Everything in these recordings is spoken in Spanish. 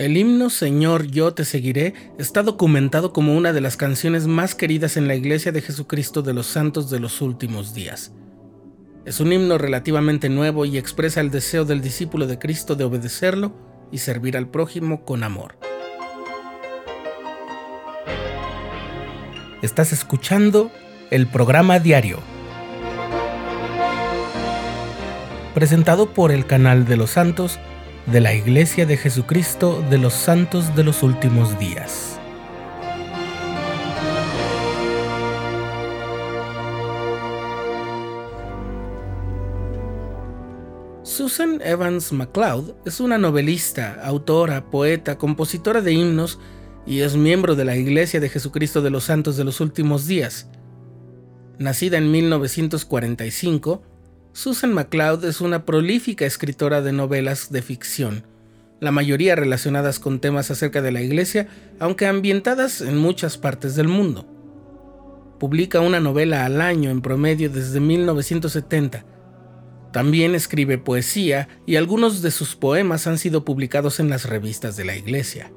El himno Señor, yo te seguiré está documentado como una de las canciones más queridas en la Iglesia de Jesucristo de los Santos de los últimos días. Es un himno relativamente nuevo y expresa el deseo del discípulo de Cristo de obedecerlo y servir al prójimo con amor. Estás escuchando el programa diario, presentado por el canal de los santos de la Iglesia de Jesucristo de los Santos de los Últimos Días. Susan Evans MacLeod es una novelista, autora, poeta, compositora de himnos y es miembro de la Iglesia de Jesucristo de los Santos de los Últimos Días. Nacida en 1945, Susan MacLeod es una prolífica escritora de novelas de ficción, la mayoría relacionadas con temas acerca de la Iglesia, aunque ambientadas en muchas partes del mundo. Publica una novela al año en promedio desde 1970. También escribe poesía y algunos de sus poemas han sido publicados en las revistas de la Iglesia.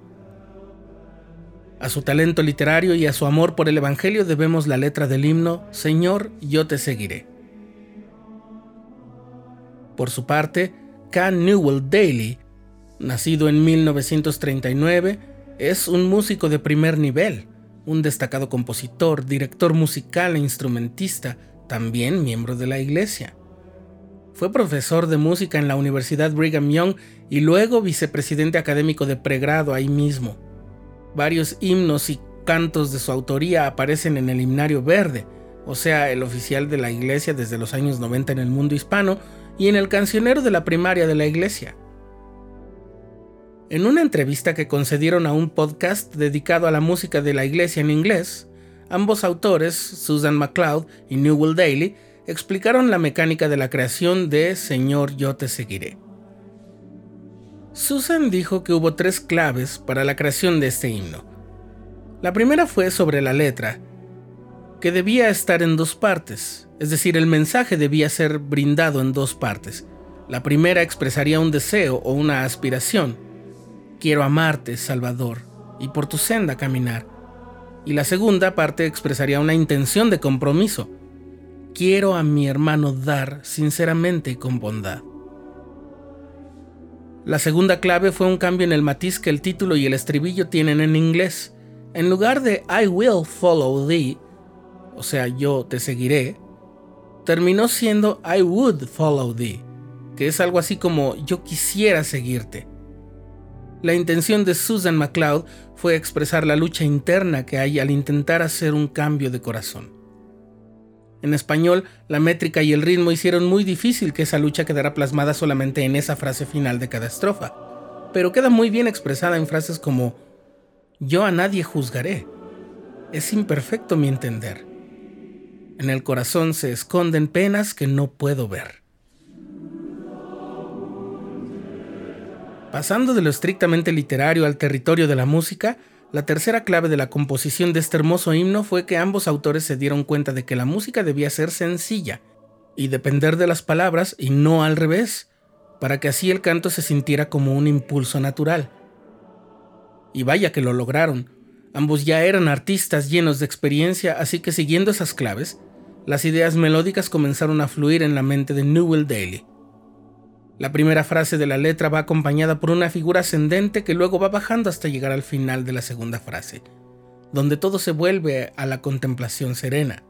A su talento literario y a su amor por el Evangelio debemos la letra del himno Señor, yo te seguiré. Por su parte, K. Newell Daly, nacido en 1939, es un músico de primer nivel, un destacado compositor, director musical e instrumentista, también miembro de la iglesia. Fue profesor de música en la Universidad Brigham Young y luego vicepresidente académico de pregrado ahí mismo. Varios himnos y cantos de su autoría aparecen en el Himnario Verde, o sea, el oficial de la iglesia desde los años 90 en el mundo hispano, y en el cancionero de la primaria de la iglesia. En una entrevista que concedieron a un podcast dedicado a la música de la iglesia en inglés, ambos autores, Susan MacLeod y Newell Daly, explicaron la mecánica de la creación de Señor yo te seguiré. Susan dijo que hubo tres claves para la creación de este himno. La primera fue sobre la letra, que debía estar en dos partes, es decir, el mensaje debía ser brindado en dos partes. La primera expresaría un deseo o una aspiración. Quiero amarte, Salvador, y por tu senda caminar. Y la segunda parte expresaría una intención de compromiso. Quiero a mi hermano dar sinceramente y con bondad. La segunda clave fue un cambio en el matiz que el título y el estribillo tienen en inglés. En lugar de I will follow thee, o sea, yo te seguiré, terminó siendo I would follow thee, que es algo así como yo quisiera seguirte. La intención de Susan MacLeod fue expresar la lucha interna que hay al intentar hacer un cambio de corazón. En español, la métrica y el ritmo hicieron muy difícil que esa lucha quedara plasmada solamente en esa frase final de cada estrofa, pero queda muy bien expresada en frases como Yo a nadie juzgaré. Es imperfecto mi entender. En el corazón se esconden penas que no puedo ver. Pasando de lo estrictamente literario al territorio de la música, la tercera clave de la composición de este hermoso himno fue que ambos autores se dieron cuenta de que la música debía ser sencilla y depender de las palabras y no al revés, para que así el canto se sintiera como un impulso natural. Y vaya que lo lograron. Ambos ya eran artistas llenos de experiencia, así que siguiendo esas claves, las ideas melódicas comenzaron a fluir en la mente de Newell Daly. La primera frase de la letra va acompañada por una figura ascendente que luego va bajando hasta llegar al final de la segunda frase, donde todo se vuelve a la contemplación serena.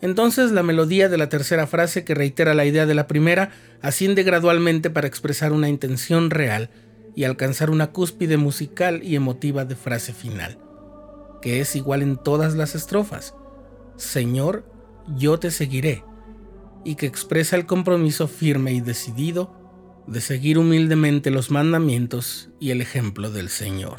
Entonces la melodía de la tercera frase, que reitera la idea de la primera, asciende gradualmente para expresar una intención real y alcanzar una cúspide musical y emotiva de frase final, que es igual en todas las estrofas. Señor, yo te seguiré, y que expresa el compromiso firme y decidido de seguir humildemente los mandamientos y el ejemplo del Señor.